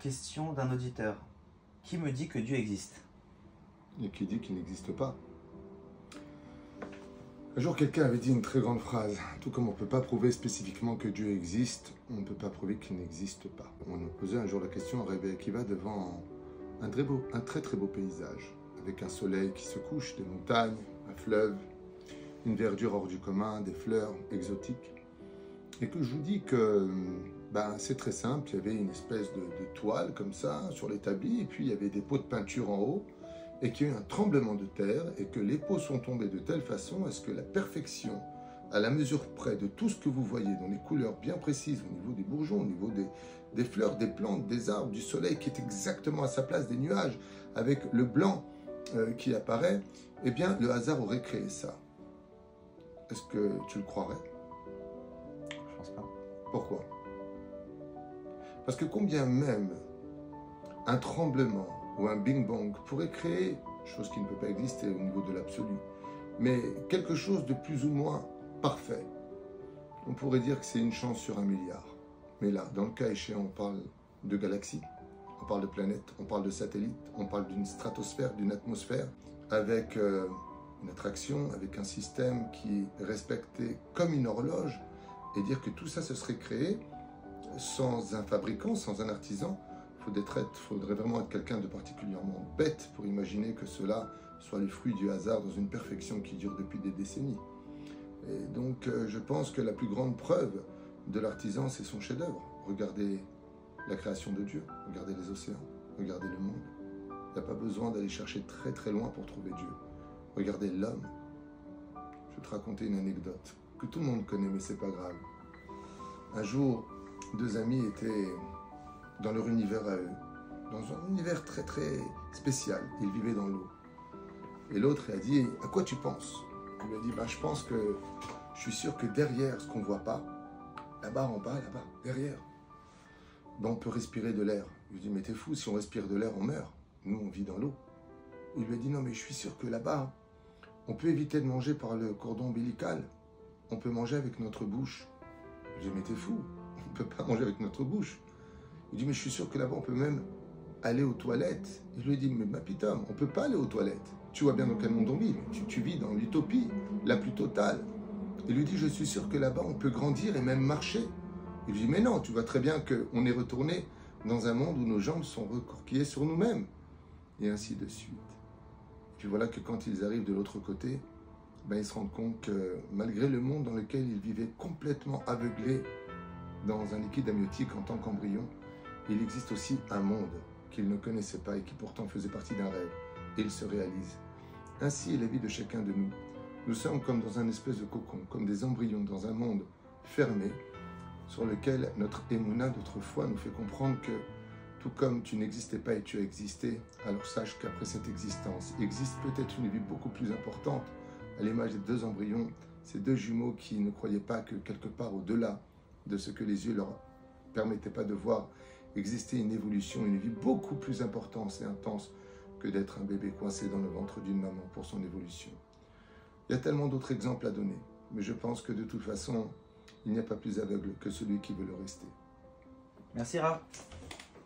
Question d'un auditeur. Qui me dit que Dieu existe? Et qui dit qu'il n'existe pas? Un jour, quelqu'un avait dit une très grande phrase. Tout comme on ne peut pas prouver spécifiquement que Dieu existe, on ne peut pas prouver qu'il n'existe pas. On a posé un jour la question à Rebbe Akiva devant un très, beau, un très très beau paysage, avec un soleil qui se couche, des montagnes, un fleuve, une verdure hors du commun, des fleurs exotiques. Et que je vous dis que ben, c'est très simple, il y avait une espèce de, de toile comme ça sur l'établi, et puis il y avait des pots de peinture en haut, et qu'il y a eu un tremblement de terre, et que les pots sont tombés de telle façon à ce que la perfection, à la mesure près de tout ce que vous voyez, dans les couleurs bien précises, au niveau des bourgeons, au niveau des, des fleurs, des plantes, des arbres, du soleil qui est exactement à sa place, des nuages, avec le blanc euh, qui apparaît, eh bien, le hasard aurait créé ça. Est-ce que tu le croirais? Je pense pas. Pourquoi? Parce que combien même un tremblement ou un Big Bang pourrait créer, chose qui ne peut pas exister au niveau de l'absolu, mais quelque chose de plus ou moins parfait, on pourrait dire que c'est une chance sur un milliard. Mais là, dans le cas échéant, on parle de galaxies, on parle de planètes, on parle de satellites, on parle d'une stratosphère, d'une atmosphère, avec euh, une attraction, avec un système qui est respecté comme une horloge, et dire que tout ça se serait créé sans un fabricant, sans un artisan, il faudrait vraiment être quelqu'un de particulièrement bête pour imaginer que cela soit le fruit du hasard dans une perfection qui dure depuis des décennies. Et donc euh, je pense que la plus grande preuve de l'artisan, c'est son chef-d'œuvre. Regardez la création de Dieu, regardez les océans, regardez le monde. Il n'y a pas besoin d'aller chercher très très loin pour trouver Dieu. Regardez l'homme. Je vais te raconter une anecdote que tout le monde connaît, mais c'est pas grave. Un jour, deux amis étaient dans leur univers à eux, dans un univers très très spécial. Ils vivaient dans l'eau. Et l'autre a dit À quoi tu penses? Il a dit bah, Je pense que je suis sûr que derrière ce qu'on voit pas, là-bas en bas, là-bas, derrière, ben, on peut respirer de l'air. Je lui ai dit Mais t'es fou, si on respire de l'air, on meurt. Nous, on vit dans l'eau. Il lui a dit Non, mais je suis sûr que là-bas, on peut éviter de manger par le cordon ombilical. On peut manger avec notre bouche. Je lui ai dit Mais t'es fou, on ne peut pas manger avec notre bouche. Il dit, mais je suis sûr que là-bas, on peut même aller aux toilettes. Il lui dit, mais ma pitom, on ne peut pas aller aux toilettes. Tu vois bien dans quel monde on vit. Tu, tu vis dans l'utopie la plus totale. Il lui dit, je suis sûr que là-bas, on peut grandir et même marcher. Il lui dit, mais non, tu vois très bien qu'on est retourné dans un monde où nos jambes sont recorquillées sur nous-mêmes. Et ainsi de suite. Puis voilà que quand ils arrivent de l'autre côté, ben, ils se rendent compte que malgré le monde dans lequel ils vivaient complètement aveuglés dans un liquide amniotique en tant qu'embryon, il existe aussi un monde qu'ils ne connaissaient pas et qui pourtant faisait partie d'un rêve, et il se réalise. Ainsi est la vie de chacun de nous. Nous sommes comme dans un espèce de cocon, comme des embryons dans un monde fermé, sur lequel notre émouna d'autrefois nous fait comprendre que tout comme tu n'existais pas et tu as existé, alors sache qu'après cette existence existe peut-être une vie beaucoup plus importante, à l'image des deux embryons, ces deux jumeaux qui ne croyaient pas que quelque part au-delà de ce que les yeux leur permettaient pas de voir, existait une évolution, une vie beaucoup plus importante et intense que d'être un bébé coincé dans le ventre d'une maman pour son évolution. Il y a tellement d'autres exemples à donner, mais je pense que de toute façon, il n'y a pas plus aveugle que celui qui veut le rester. Merci Rav.